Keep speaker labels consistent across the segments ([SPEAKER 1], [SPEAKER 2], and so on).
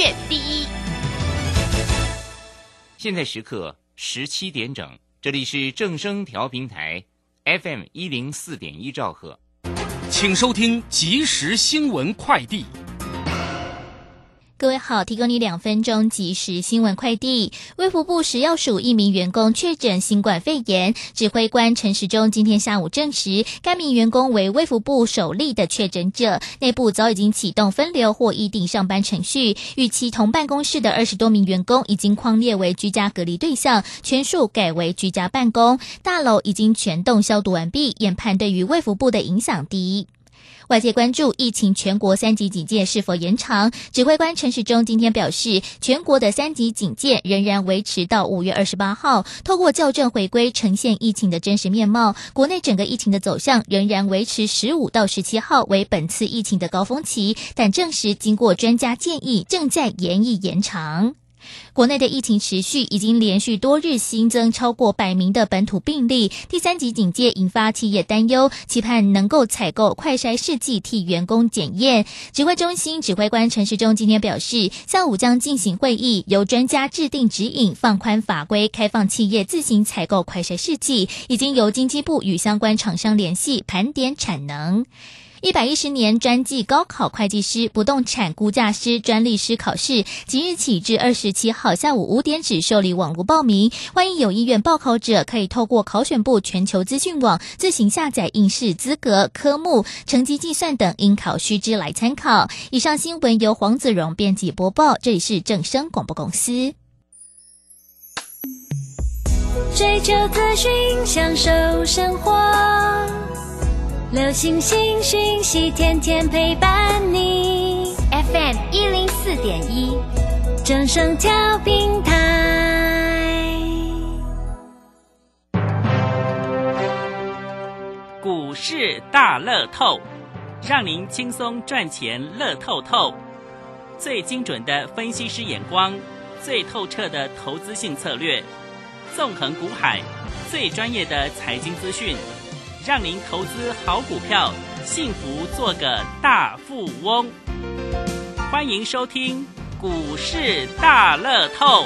[SPEAKER 1] 远第一。
[SPEAKER 2] 现在时刻十七点整，这里是正声调频台 FM 一零四点一兆赫，
[SPEAKER 3] 请收听即时新闻快递。
[SPEAKER 4] 各位好，提供你两分钟即时新闻快递。卫福部食药署一名员工确诊新冠肺炎，指挥官陈时中今天下午证实，该名员工为卫福部首例的确诊者，内部早已经启动分流或议定上班程序，与其同办公室的二十多名员工已经框列为居家隔离对象，全数改为居家办公，大楼已经全栋消毒完毕，研判对于卫福部的影响低。外界关注疫情全国三级警戒是否延长？指挥官陈时中今天表示，全国的三级警戒仍然维持到五月二十八号。透过校正回归，呈现疫情的真实面貌。国内整个疫情的走向仍然维持十五到十七号为本次疫情的高峰期，但证实经过专家建议，正在延议延长。国内的疫情持续，已经连续多日新增超过百名的本土病例。第三级警戒引发企业担忧，期盼能够采购快筛试剂替员工检验。指挥中心指挥官陈时中今天表示，下午将进行会议，由专家制定指引，放宽法规，开放企业自行采购快筛试剂。已经由经济部与相关厂商联系，盘点产能。一百一十年专技高考会计师、不动产估价师专利师考试，即日起至二十七号下午五点止受理网络报名。欢迎有意愿报考者，可以透过考选部全球资讯网自行下载应试资格、科目、成绩计算等应考须知来参考。以上新闻由黄子荣编辑播报，这里是正声广播公司。
[SPEAKER 5] 追求资讯，享受生活。流星星讯息，天天陪伴你。FM 一零四点一，正声调平台。
[SPEAKER 6] 股市大乐透，让您轻松赚钱乐透透。最精准的分析师眼光，最透彻的投资性策略，纵横股海，最专业的财经资讯。让您投资好股票，幸福做个大富翁。欢迎收听股市大乐透。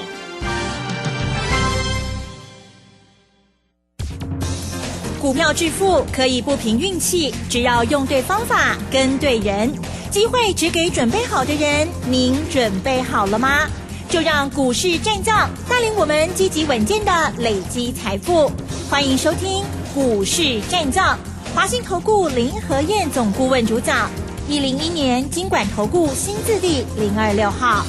[SPEAKER 7] 股票致富可以不凭运气，只要用对方法、跟对人，机会只给准备好的人。您准备好了吗？就让股市战将带领我们积极稳健的累积财富。欢迎收听。股市战将，华信投顾林和燕总顾问主讲，一零一年经管投顾新字第零二六号。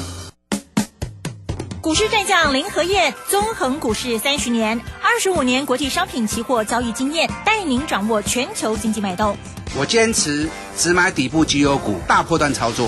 [SPEAKER 7] 股市战将林和燕，纵横股市三十年，二十五年国际商品期货交易经验，带您掌握全球经济脉动。
[SPEAKER 8] 我坚持只买底部绩优股，大波段操作。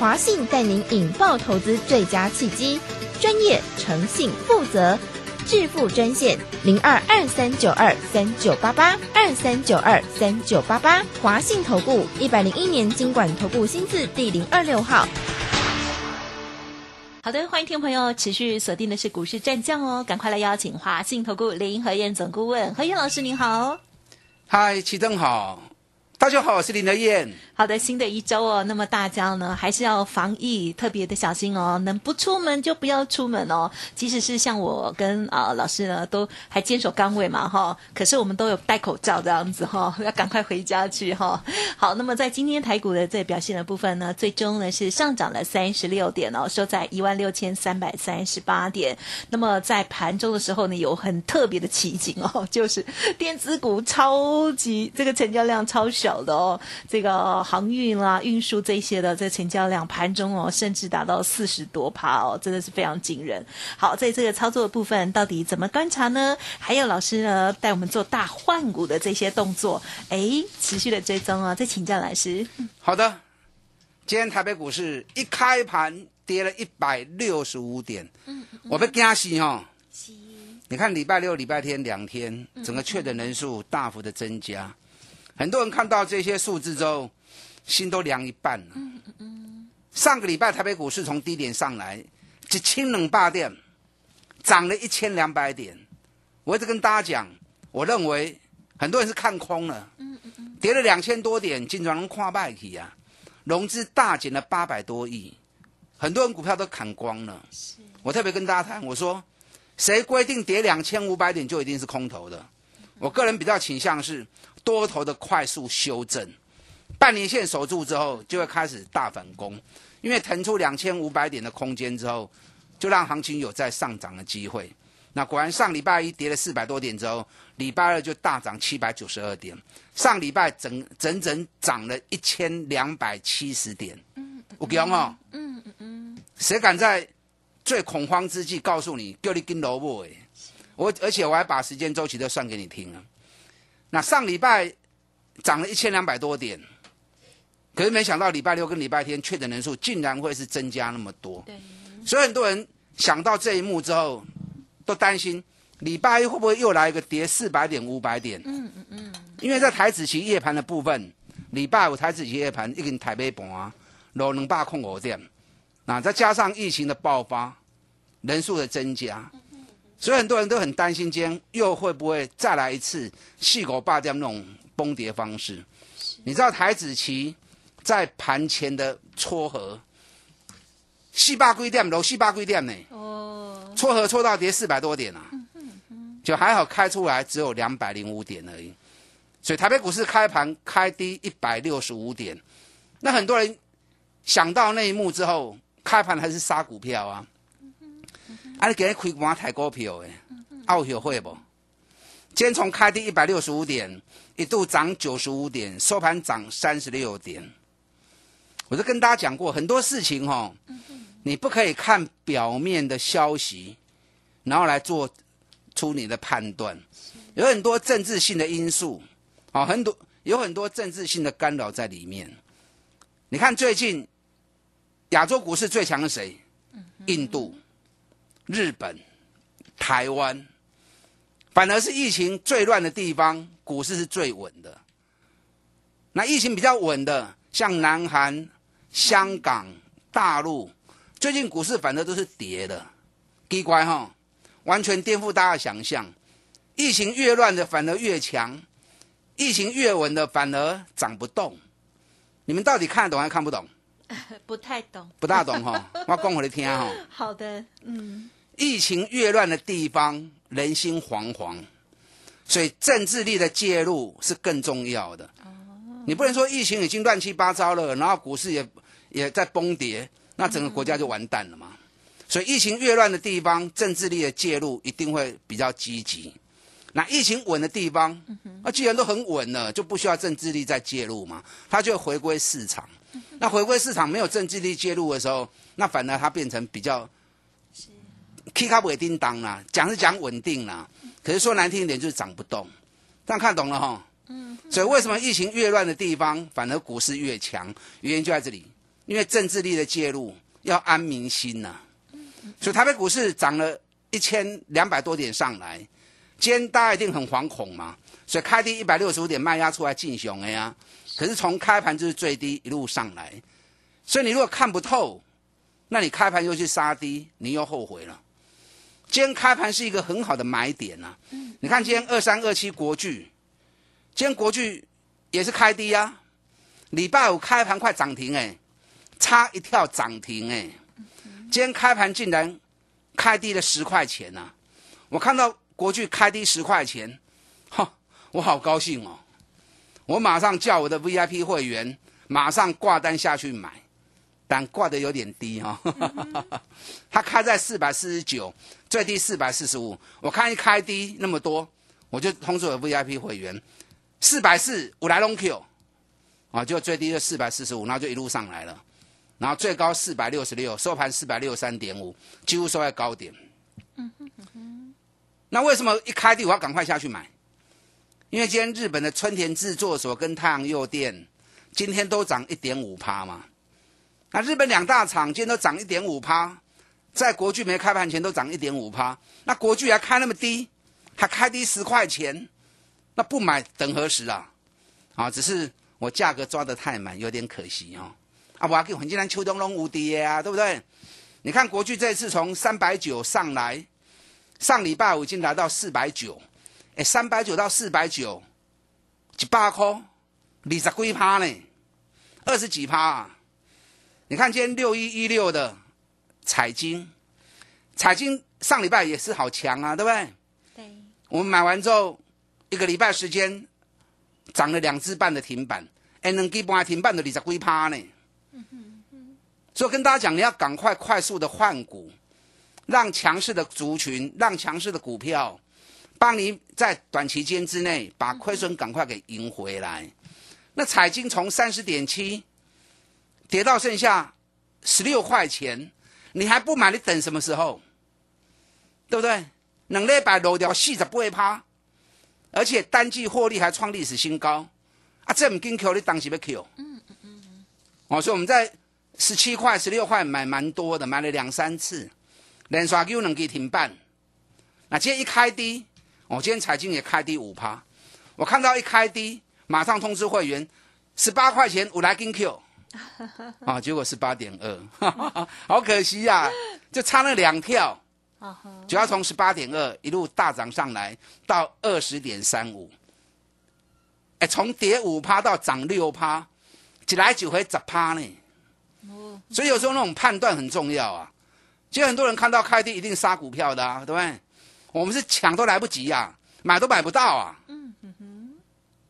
[SPEAKER 9] 华信带您引爆投资最佳契机，专业、诚信、负责，致富专线零二二三九二三九八八二三九二三九八八。华信投顾一百零一年经管投顾新字第零二六号。
[SPEAKER 7] 好的，欢迎听众朋友持续锁定的是股市战将哦，赶快来邀请华信投顾林和燕总顾问何燕老师您好，
[SPEAKER 8] 嗨，齐正好，大家好，我是林和燕。
[SPEAKER 7] 好的，新的一周哦，那么大家呢还是要防疫，特别的小心哦。能不出门就不要出门哦。即使是像我跟啊老师呢，都还坚守岗位嘛哈，可是我们都有戴口罩这样子哈，要赶快回家去哈。好，那么在今天台股的这表现的部分呢，最终呢是上涨了三十六点哦，收在一万六千三百三十八点。那么在盘中的时候呢，有很特别的奇景哦，就是电子股超级这个成交量超小的哦，这个。航运啦、运输这些的，在成交量盘中哦，甚至达到四十多趴哦，真的是非常惊人。好，在这个操作的部分，到底怎么观察呢？还有老师呢，带我们做大换股的这些动作，哎，持续的追踪啊。再请教老师。
[SPEAKER 8] 好的，今天台北股市一开盘。跌了一百六十五点，嗯我被惊死哈。你看礼拜六、礼拜天两天，整个确诊人数大幅的增加，很多人看到这些数字之后，心都凉一半了。上个礼拜台北股市从低点上来，一千两百点，涨了一千两百点。我一直跟大家讲，我认为很多人是看空了，跌了两千多点，进庄能跨败去啊，融资大减了八百多亿，很多人股票都砍光了。我特别跟大家谈，我说。谁规定跌两千五百点就一定是空头的？我个人比较倾向是多头的快速修正，半年线守住之后就会开始大反攻，因为腾出两千五百点的空间之后，就让行情有再上涨的机会。那果然上礼拜一跌了四百多点之后，礼拜二就大涨七百九十二点，上礼拜整整整涨了一千两百七十点。我讲哦，嗯嗯嗯，谁敢在？最恐慌之际，告诉你叫你跟萝卜哎，我而且我还把时间周期都算给你听了。那上礼拜涨了一千两百多点，可是没想到礼拜六跟礼拜天确诊人数竟然会是增加那么多。所以很多人想到这一幕之后，都担心礼拜一会不会又来一个跌四百点、五百点？嗯嗯嗯。因为在台子期夜盘的部分，礼拜五台子期夜盘已经台北盘落两百空五点。那再加上疫情的爆发，人数的增加，所以很多人都很担心，今天又会不会再来一次细狗霸掉那种崩跌方式？你知道台子期在盘前的撮合，四百几点，楼四百几点呢？哦，撮合撮到跌四百多点啊，就还好开出来只有两百零五点而已。所以台北股市开盘开低一百六十五点，那很多人想到那一幕之后。开盘还是杀股票啊？啊，你今日开盘抬股票诶，奥学会不？今天从开低一百六十五点，一度涨九十五点，收盘涨三十六点。我就跟大家讲过很多事情哈，你不可以看表面的消息，然后来做出你的判断。有很多政治性的因素，啊，很多有很多政治性的干扰在里面。你看最近。亚洲股市最强的谁？印度、日本、台湾，反而是疫情最乱的地方，股市是最稳的。那疫情比较稳的，像南韩、香港、大陆，最近股市反而都是跌的，奇怪哈，完全颠覆大家想象。疫情越乱的反而越强，疫情越稳的反而涨不动。你们到底看得懂还看不懂？
[SPEAKER 7] 不太懂，
[SPEAKER 8] 不大懂哈，我讲给你听哈。
[SPEAKER 7] 好的，嗯。
[SPEAKER 8] 疫情越乱的地方，人心惶惶，所以政治力的介入是更重要的。哦。你不能说疫情已经乱七八糟了，然后股市也也在崩跌，那整个国家就完蛋了嘛。所以疫情越乱的地方，政治力的介入一定会比较积极。那疫情稳的地方，那既然都很稳了，就不需要政治力再介入嘛，它就回归市场。那回归市场没有政治力介入的时候，那反而它变成比较，K 卡不叮当啦，讲是讲稳定啦，可是说难听一点就是涨不动，这样看懂了哈？嗯。所以为什么疫情越乱的地方，反而股市越强？原因就在这里，因为政治力的介入要安民心呐。所以台北股市涨了一千两百多点上来，今天大家一定很惶恐嘛，所以开低一百六十五点卖压出来进熊了呀。可是从开盘就是最低一路上来，所以你如果看不透，那你开盘又去杀低，你又后悔了。今天开盘是一个很好的买点呐。你看今天二三二七国巨，今天国巨也是开低啊。礼拜五开盘快涨停哎，差一跳涨停哎。今天开盘竟然开低了十块钱呐！我看到国巨开低十块钱，哈，我好高兴哦。我马上叫我的 VIP 会员马上挂单下去买，但挂的有点低哈，它开在四百四十九，最低四百四十五。我看一开低那么多，我就通知我 VIP 会员，四百四我来龙 Q，啊，就最低就四百四十五，然后就一路上来了，然后最高四百六十六，收盘四百六三点五，几乎收在高点。那为什么一开低我要赶快下去买？因为今天日本的春田制作所跟太阳诱电今天都涨一点五趴嘛，那日本两大厂今天都涨一点五趴，在国巨没开盘前都涨一点五趴。那国巨还开那么低，还开低十块钱，那不买等何时啊？啊，只是我价格抓得太满，有点可惜哦。啊，我要给黄金兰秋冬龙无敌啊，对不对？你看国巨这次从三百九上来，上礼拜五已经来到四百九，哎，三百九到四百九，一百块，二十几趴呢，二十几趴啊！你看今天六一一六的彩金，彩金上礼拜也是好强啊，对不对？
[SPEAKER 7] 对，
[SPEAKER 8] 我们买完之后一个礼拜时间涨了两只半的停板，哎，两支半停板的二十几趴呢。所以跟大家讲，你要赶快快速的换股，让强势的族群，让强势的股票，帮你在短期间之内把亏损赶快给赢回来。那彩金从三十点七跌到剩下十六块钱，你还不买，你等什么时候？对不对？两礼拜落掉四十八趴，而且单季获利还创历史新高，啊，这唔紧扣你当时要 Q？哦，所以我们在。十七块、十六块买蛮多的，买了两三次，连刷 Q 能给停办。那今天一开低，我今天财经也开低五趴。我看到一开低，马上通知会员，十八块钱我来跟 Q，啊，结果十八点二，好可惜呀，就差了两跳，就要从十八点二一路大涨上来到二十点三五，哎，从跌五趴到涨六趴，一来就回十趴呢。所以有时候那种判断很重要啊。其实很多人看到开低一定杀股票的，啊，对不对？我们是抢都来不及呀，买都买不到啊。嗯哼。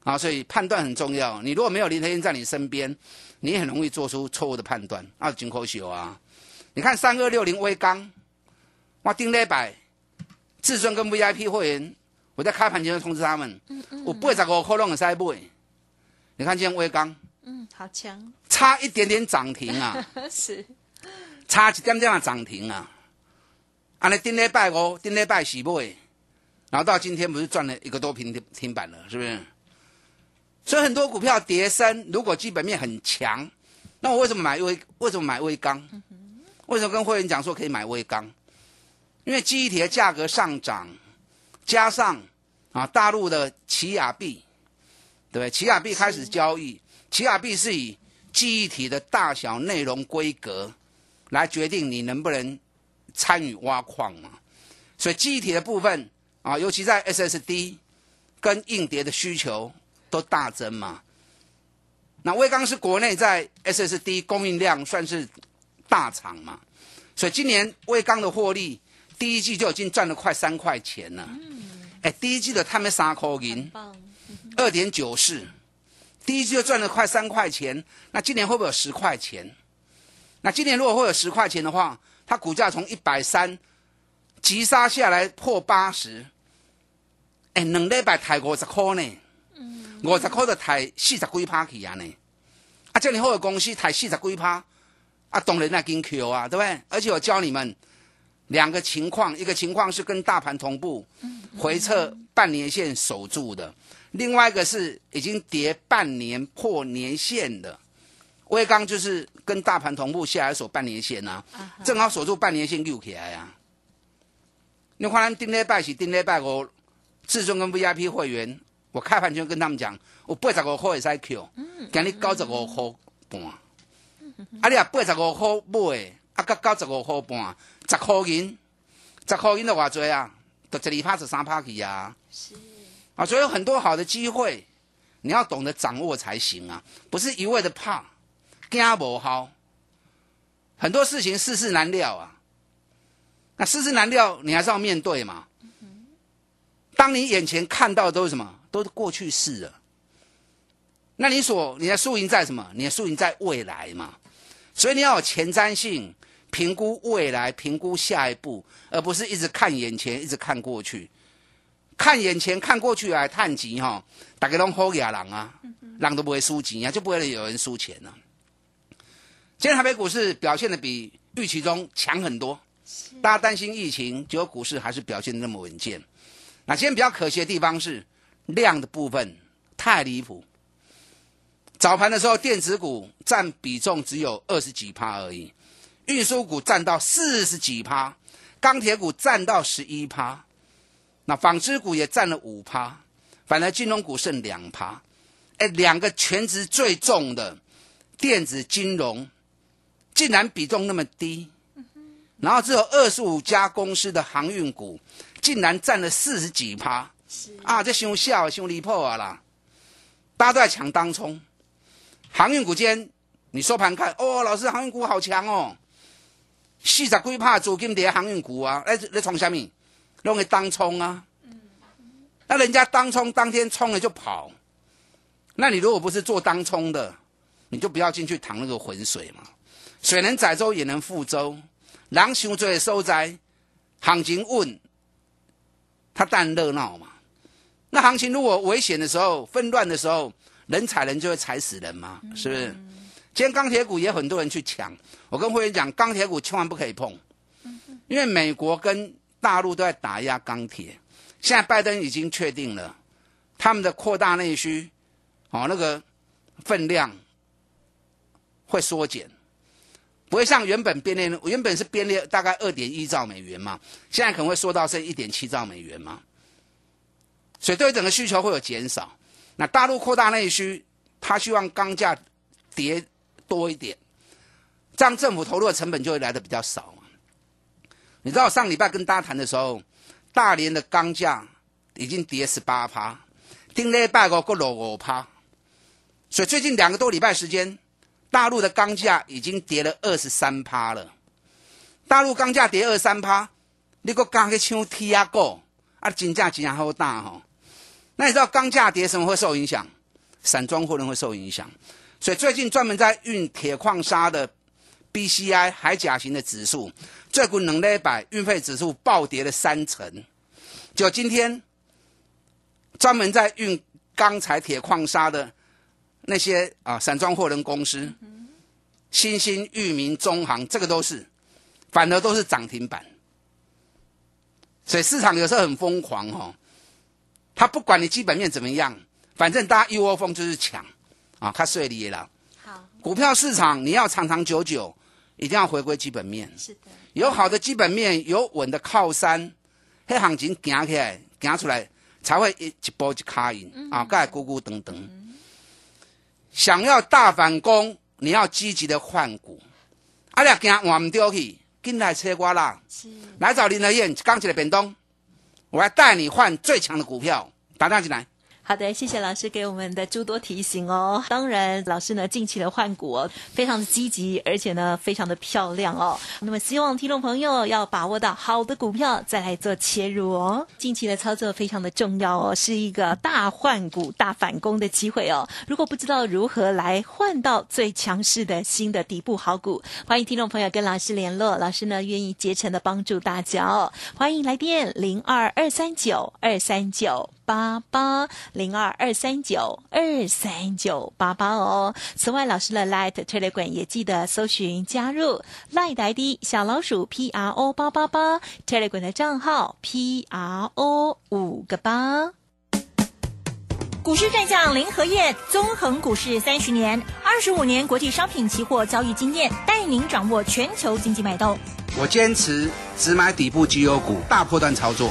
[SPEAKER 8] 啊，所以判断很重要。你如果没有林德燕在你身边，你很容易做出错误的判断。啊，金口秀啊！你看三二六零微钢，哇，丁礼拜，至尊跟 VIP 会员，我在开盘前就通知他们，我八十五块拢会使买。你看今天微钢。
[SPEAKER 7] 嗯，好强，
[SPEAKER 8] 差一点点涨停啊，
[SPEAKER 7] 是，
[SPEAKER 8] 差一点点啊涨停啊，啊，那顶礼拜五，顶礼拜洗不？然后到今天不是赚了一个多平停板了，是不是？所以很多股票跌升，如果基本面很强，那我为什么买微？为什么买微钢？为什么跟会员讲说可以买微钢？因为记忆体的价格上涨，加上啊大陆的奇亚币，对不对？奇亚币开始交易。奇亚币是以记忆体的大小、内容、规格来决定你能不能参与挖矿嘛？所以记忆体的部分啊，尤其在 SSD 跟硬碟的需求都大增嘛。那威刚是国内在 SSD 供应量算是大厂嘛，所以今年威刚的获利第一季就已经赚了快三块钱了。哎，第一季的他们三块银，二点九四。第一季就赚了快三块钱，那今年会不会有十块钱？那今年如果会有十块钱的话，它股价从一百三急杀下来破八十，哎，两礼拜抬五十块呢，五十块就抬四十几趴去啊呢，啊，这样好的公司抬四十几趴，啊，当然那跟 Q 啊，对不对？而且我教你们两个情况，一个情况是跟大盘同步回撤半年线守住的。另外一个是已经跌半年破年线的，威刚就是跟大盘同步下来守半年线呐，正好锁住半年线溜起来呀。你看咱顶礼拜是顶礼拜五，至尊跟 VIP 会员，我开盘就跟他们讲，我八十五块会使 Q，今日九十五块半，啊你啊八十五块买，啊到九十五块半，十块银，十块银的话多啊，都十二趴十三趴去啊。是。啊，所以有很多好的机会，你要懂得掌握才行啊！不是一味的怕，惊无好。很多事情世事难料啊，那世事难料，你还是要面对嘛。当你眼前看到的都是什么，都是过去式了。那你所你的输赢在什么？你的输赢在未来嘛。所以你要有前瞻性，评估未来，评估下一步，而不是一直看眼前，一直看过去。看眼前，看过去来探钱哈，大家拢好野人啊，人都不会输钱啊，就不会有人输钱了。今天台北股市表现的比预期中强很多，大家担心疫情，结果股市还是表现的那么稳健。那今天比较可惜的地方是量的部分太离谱，早盘的时候，电子股占比重只有二十几趴而已，运输股占到四十几趴，钢铁股占到十一趴，那纺织股也占了五趴，反而金融股剩两趴。哎，两个全值最重的电子金融，竟然比重那么低，然后只有二十五家公司的航运股，竟然占了四十几趴，啊，这凶笑凶离谱啊啦！大家都在抢当冲，航运股间，你收盘看，哦，老师航运股好强哦，四十几趴资金跌航运股啊，哎，在冲什么？弄个当冲啊，那人家当冲当天冲了就跑。那你如果不是做当冲的，你就不要进去淌那个浑水嘛。水能载舟，也能覆舟。狼熊最收灾，行情稳，它当然热闹嘛。那行情如果危险的时候、纷乱的时候，人踩人就会踩死人嘛，是不是？今天钢铁股也很多人去抢，我跟会员讲，钢铁股千万不可以碰，因为美国跟大陆都在打压钢铁。现在拜登已经确定了，他们的扩大内需。哦，那个分量会缩减，不会像原本编列，原本是编列大概二点一兆美元嘛，现在可能会缩到剩一点七兆美元嘛，所以对整个需求会有减少。那大陆扩大内需，他希望钢价跌多一点，这样政府投入的成本就会来的比较少。你知道上礼拜跟大家谈的时候，大连的钢价已经跌十八趴，顶礼拜个个落五趴。所以最近两个多礼拜时间，大陆的钢价已经跌了二十三趴了。大陆钢价跌二三趴，你个钢去抢铁啊股，啊，金价竟然好大哈。那你知道钢价跌什么会受影响？散装货轮会受影响。所以最近专门在运铁矿砂的 BCI 海甲型的指数，最近两礼拜运费指数暴跌了三成。就今天专门在运钢材铁矿砂的。那些啊，散装货轮公司，新兴、裕民、中行，这个都是，反而都是涨停板。所以市场有时候很疯狂哦，他不管你基本面怎么样，反正大家一窝蜂就是抢啊，他睡你了。好，股票市场你要长长久久，一定要回归基本面。是的，有好的基本面，有稳的靠山，黑行情行起来，行出来才会一一波一卡赢啊，盖咕咕等等。想要大反攻，你要积极的换股。阿俩惊换唔掉去，进来车瓜啦。来找林德燕，刚起来变动，我要带你换最强的股票，打电话进来。
[SPEAKER 7] 好的，谢谢老师给我们的诸多提醒哦。当然，老师呢近期的换股哦，非常的积极，而且呢非常的漂亮哦。那么，希望听众朋友要把握到好的股票再来做切入哦。近期的操作非常的重要哦，是一个大换股、大反攻的机会哦。如果不知道如何来换到最强势的新的底部好股，欢迎听众朋友跟老师联络，老师呢愿意竭诚的帮助大家哦。欢迎来电零二二三九二三九。八八零二二三九二三九八八哦。此外，老师的 Light Telegram 也记得搜寻加入 Light ID 小老鼠 P R O 八八八 Telegram 的账号 P R O 五个八。
[SPEAKER 1] 股市战将林和燕，纵横股市三十年，二十五年国际商品期货交易经验，带您掌握全球经济脉动。
[SPEAKER 8] 我坚持只买底部绩优股，大波段操作。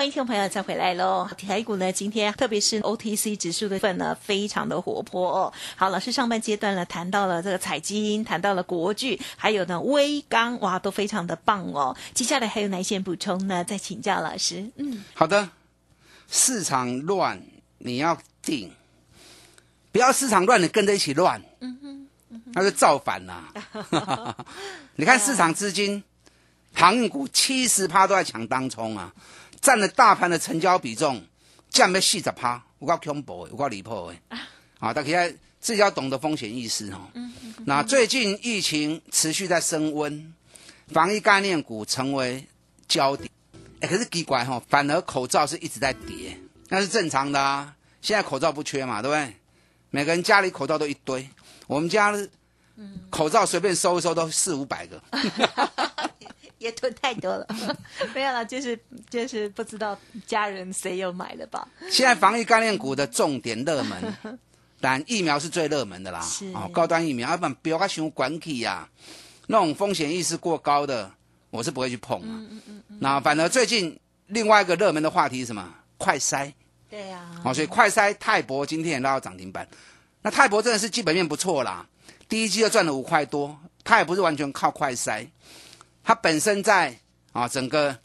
[SPEAKER 7] 欢迎听众朋友再回来喽！台股呢，今天特别是 OTC 指数的份呢，非常的活泼哦。好，老师上半阶段呢，谈到了这个彩金，谈到了国巨，还有呢微钢，哇，都非常的棒哦。接下来还有哪些补充呢？再请教老师。
[SPEAKER 8] 嗯，好的。市场乱，你要定。不要市场乱，你跟着一起乱，那就造反啦。你看市场资金，航运股七十趴都在抢当冲啊，占了大盘的成交比重降了四十趴，有够恐怖的，有够离谱的。啊，大家自己要懂得风险意识哦。那最近疫情持续在升温，防疫概念股成为焦点。哎，可是奇怪哈、反而口罩是一直在跌，那是正常的啊。现在口罩不缺嘛，对不对？每个人家里口罩都一堆，我们家口罩随便收一收都四五百个。
[SPEAKER 7] 也囤太多了，没有了，就是就是不知道家人谁有买了吧？
[SPEAKER 8] 现在防疫概念股的重点热门，当然疫苗是最热门的啦。
[SPEAKER 7] 是
[SPEAKER 8] 哦，高端疫苗，要不然不要它熊管起呀，那种风险意识过高的，我是不会去碰啊。那反而最近另外一个热门的话题是什么？快筛。
[SPEAKER 7] 对呀、
[SPEAKER 8] 哦，所以快筛泰博今天也拉到涨停板。那泰博真的是基本面不错啦，第一季就赚了五块多，它也不是完全靠快筛，它本身在啊整个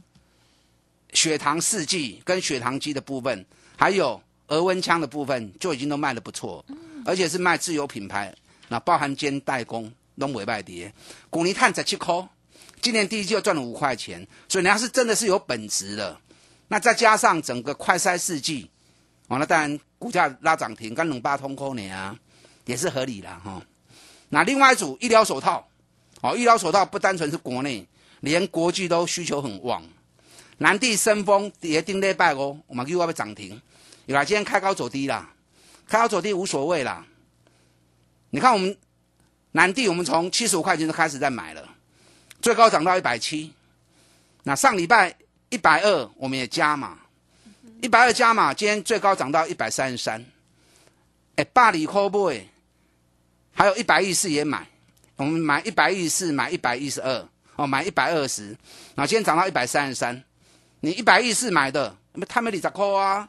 [SPEAKER 8] 血糖试剂跟血糖机的部分，还有额温枪的部分就已经都卖的不错，而且是卖自有品牌，那包含兼代工都尾拜跌，古尼碳十七块，今年第一季就赚了五块钱，所以人家是真的是有本质的。那再加上整个快筛试剂。哦，那当然股价拉涨停，跟冷巴通扣你啊，也是合理的哈、那另外一组医疗手套，哦，医疗手套不单纯是国内，连国际都需求很旺。南地升风也定礼拜哦，我们又要被涨停，有啦，今天开高走低啦，开高走低无所谓啦。你看我们南地，我们从七十五块钱就开始在买了，最高涨到一百七。那上礼拜一百二，我们也加嘛。一百二加码，今天最高涨到一百三十三。哎，巴黎 c o b o y 还有一百一十四也买，我们买一百一十四，买一百一十二，哦，买一百二十，然后今天涨到一百三十三。你一百一十买的，他们二十块啊，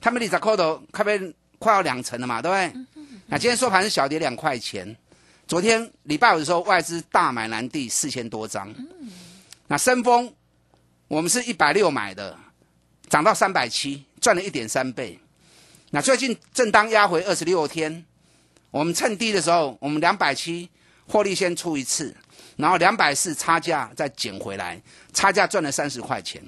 [SPEAKER 8] 他们二十块都快被快要两成了嘛，对不对？那今天收盘是小跌两块钱。昨天礼拜五的时候，外资大买南地四千多张。那深丰，我们是一百六买的。涨到三百七，赚了一点三倍。那最近正当压回二十六天，我们趁低的时候，我们两百七获利先出一次，然后两百四差价再捡回来，差价赚了三十块钱。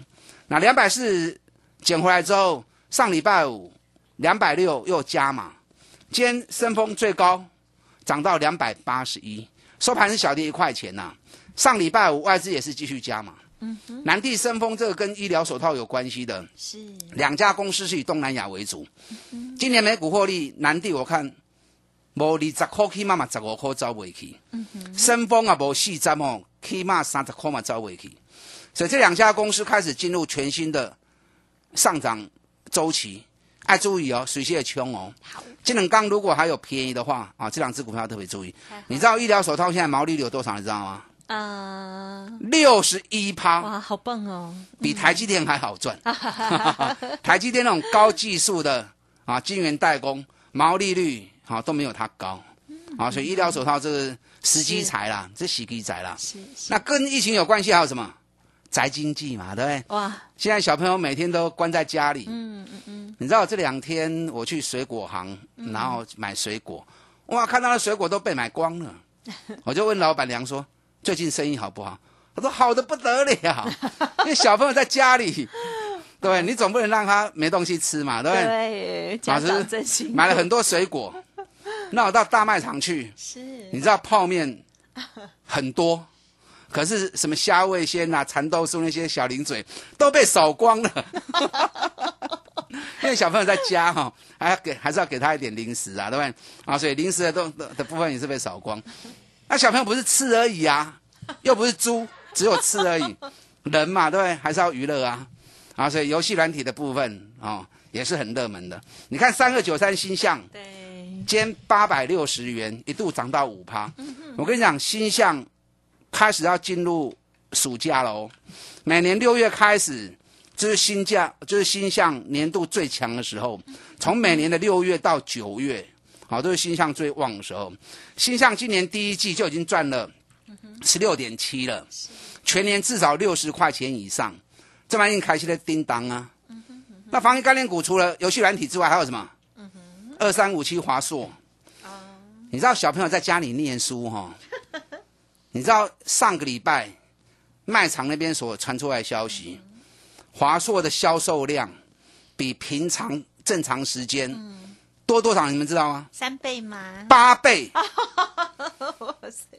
[SPEAKER 8] 那两百四捡回来之后，上礼拜五两百六又加码，今天升峰最高涨到两百八十一，收盘是小跌一块钱呐、上礼拜五外资也是继续加码。南地升风这个跟医疗手套有关系的，
[SPEAKER 7] 是
[SPEAKER 8] 两家公司是以东南亚为主。今年美股获利，南地我看无二十块起码嘛十五块走未去，升风啊无四十哦，起码三十块嘛走未去。所以这两家公司开始进入全新的上涨周期，爱注意哦，水泄冲哦。好这两刚如果还有便宜的话啊，这两只股票特别注意。你知道医疗手套现在毛利率有多少？你知道吗？
[SPEAKER 7] 啊、
[SPEAKER 8] 六十一趴。
[SPEAKER 7] 哇，好棒哦！
[SPEAKER 8] 比台积电还好赚。台积电那种高技术的啊，晶圆代工毛利率啊都没有它高啊，所以医疗手套这个时机财啦，这时机财啦。
[SPEAKER 7] 是是。
[SPEAKER 8] 那跟疫情有关系还有什么？宅经济嘛，对不对？
[SPEAKER 7] 哇，
[SPEAKER 8] 现在小朋友每天都关在家里，
[SPEAKER 7] 嗯嗯嗯，
[SPEAKER 8] 你知道这两天我去水果行，然后买水果，哇，看到的水果都被买光了，我就问老板娘说，最近生意好不好？他说好的不得了，因为小朋友在家里，对你总不能让他没东西吃嘛，对不对？
[SPEAKER 7] 对，家
[SPEAKER 8] 老师
[SPEAKER 7] 长真心
[SPEAKER 8] 买了很多水果，那我到大卖场去，
[SPEAKER 7] 是
[SPEAKER 8] 你知道泡面很多，可是什么虾味鲜呐、蚕豆酥那些小零嘴都被扫光了。因为小朋友在家哈、还要给还是要给他一点零食啊，对不对？啊，所以零食的都的的部分也是被扫光。那小朋友不是吃而已啊，又不是猪，只有吃而已。人嘛，对不对？还是要娱乐啊。啊，所以游戏软体的部分哦也是很热门的。你看三二九三星象，
[SPEAKER 7] 对，
[SPEAKER 8] 今天八百六十元，一度涨到五趴。我跟你讲，新象开始要进入暑假了哦。每年六月开始，就是新价，就是新象年度最强的时候。从每年的六月到九月，好，都是新象最旺的时候。新象今年第一季就已经赚了十六点七了，全年至少六十块钱以上。这玩意开心的叮当啊！那防疫概念股除了游戏软体之外，还有什么？二三五七华硕你知道小朋友在家里念书哈、你知道上个礼拜卖场那边所传出来的消息，华硕的销售量比平常正常时间多多少？你们知道吗？
[SPEAKER 7] 三倍吗？
[SPEAKER 8] 八倍。
[SPEAKER 7] 哇塞！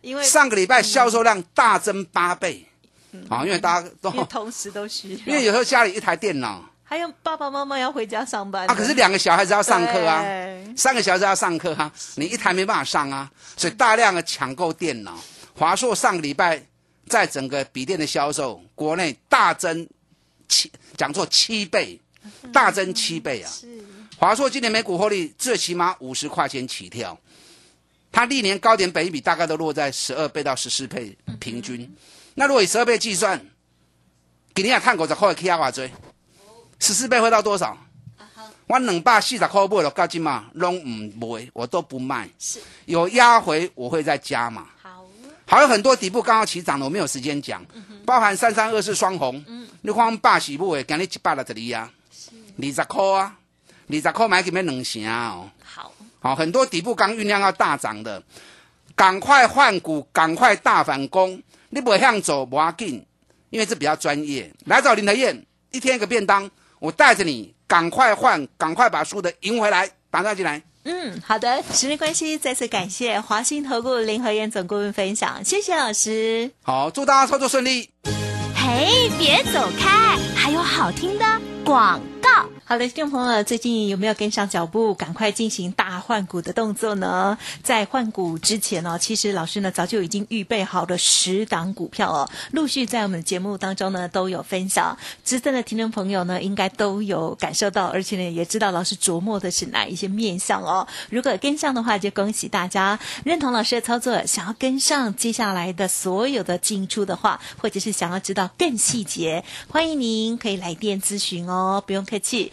[SPEAKER 7] 因为
[SPEAKER 8] 上个礼拜销售量大增八倍，啊，因为大家都
[SPEAKER 7] 同时都需要，
[SPEAKER 8] 因为有时候家里一台电脑
[SPEAKER 7] 还有爸爸妈妈要回家上班
[SPEAKER 8] 啊，可是两个小孩子要上课啊，三个小孩子要上课啊，你一台没办法上啊，所以大量的抢购电脑。华硕上个礼拜在整个笔电的销售，国内大增七，讲错七倍，大增七倍啊！华硕今年每股获利最起码五十块钱起跳，它历年高点本益比大概都落在十二倍到十四倍平均。那如果以十二倍计算，给你啊探狗十块 K 啊偌追，十四倍会到多少？我两百四十块不了，到今嘛拢唔卖，我都不卖。
[SPEAKER 7] 是
[SPEAKER 8] 有压回我会再加嘛。
[SPEAKER 7] 好，
[SPEAKER 8] 还有很多底部刚好起涨的，我没有时间讲，包含三三二四双红，你看百喜不会，今日一百六十二啊，二十块啊，二十块买给咩两成啊哦。
[SPEAKER 7] 好，
[SPEAKER 8] 好，很多底部刚酝酿要大涨的，赶快换股，赶快大反攻。你不向走不要紧，因为这比较专业。来找林德燕，一天一个便当，我带着你赶快换，赶快把输的赢回来，打电话进来。
[SPEAKER 7] 嗯，好的，时间关系，再次感谢华信投顾林和燕总顾问分享，谢谢老师。
[SPEAKER 8] 好，祝大家操作顺利。
[SPEAKER 5] 嘿，别走开，还有好听的广告。
[SPEAKER 7] 好的，听众朋友，最近有没有跟上脚步，赶快进行大换股的动作呢？在换股之前呢，其实老师呢早就已经预备好了十档股票哦，陆续在我们的节目当中呢都有分享。资深的听众朋友呢，应该都有感受到，而且呢也知道老师琢磨的是哪一些面向哦。如果跟上的话，就恭喜大家认同老师的操作，想要跟上接下来的所有的进出的话，或者是想要知道更细节，欢迎您可以来电咨询哦，不用客气。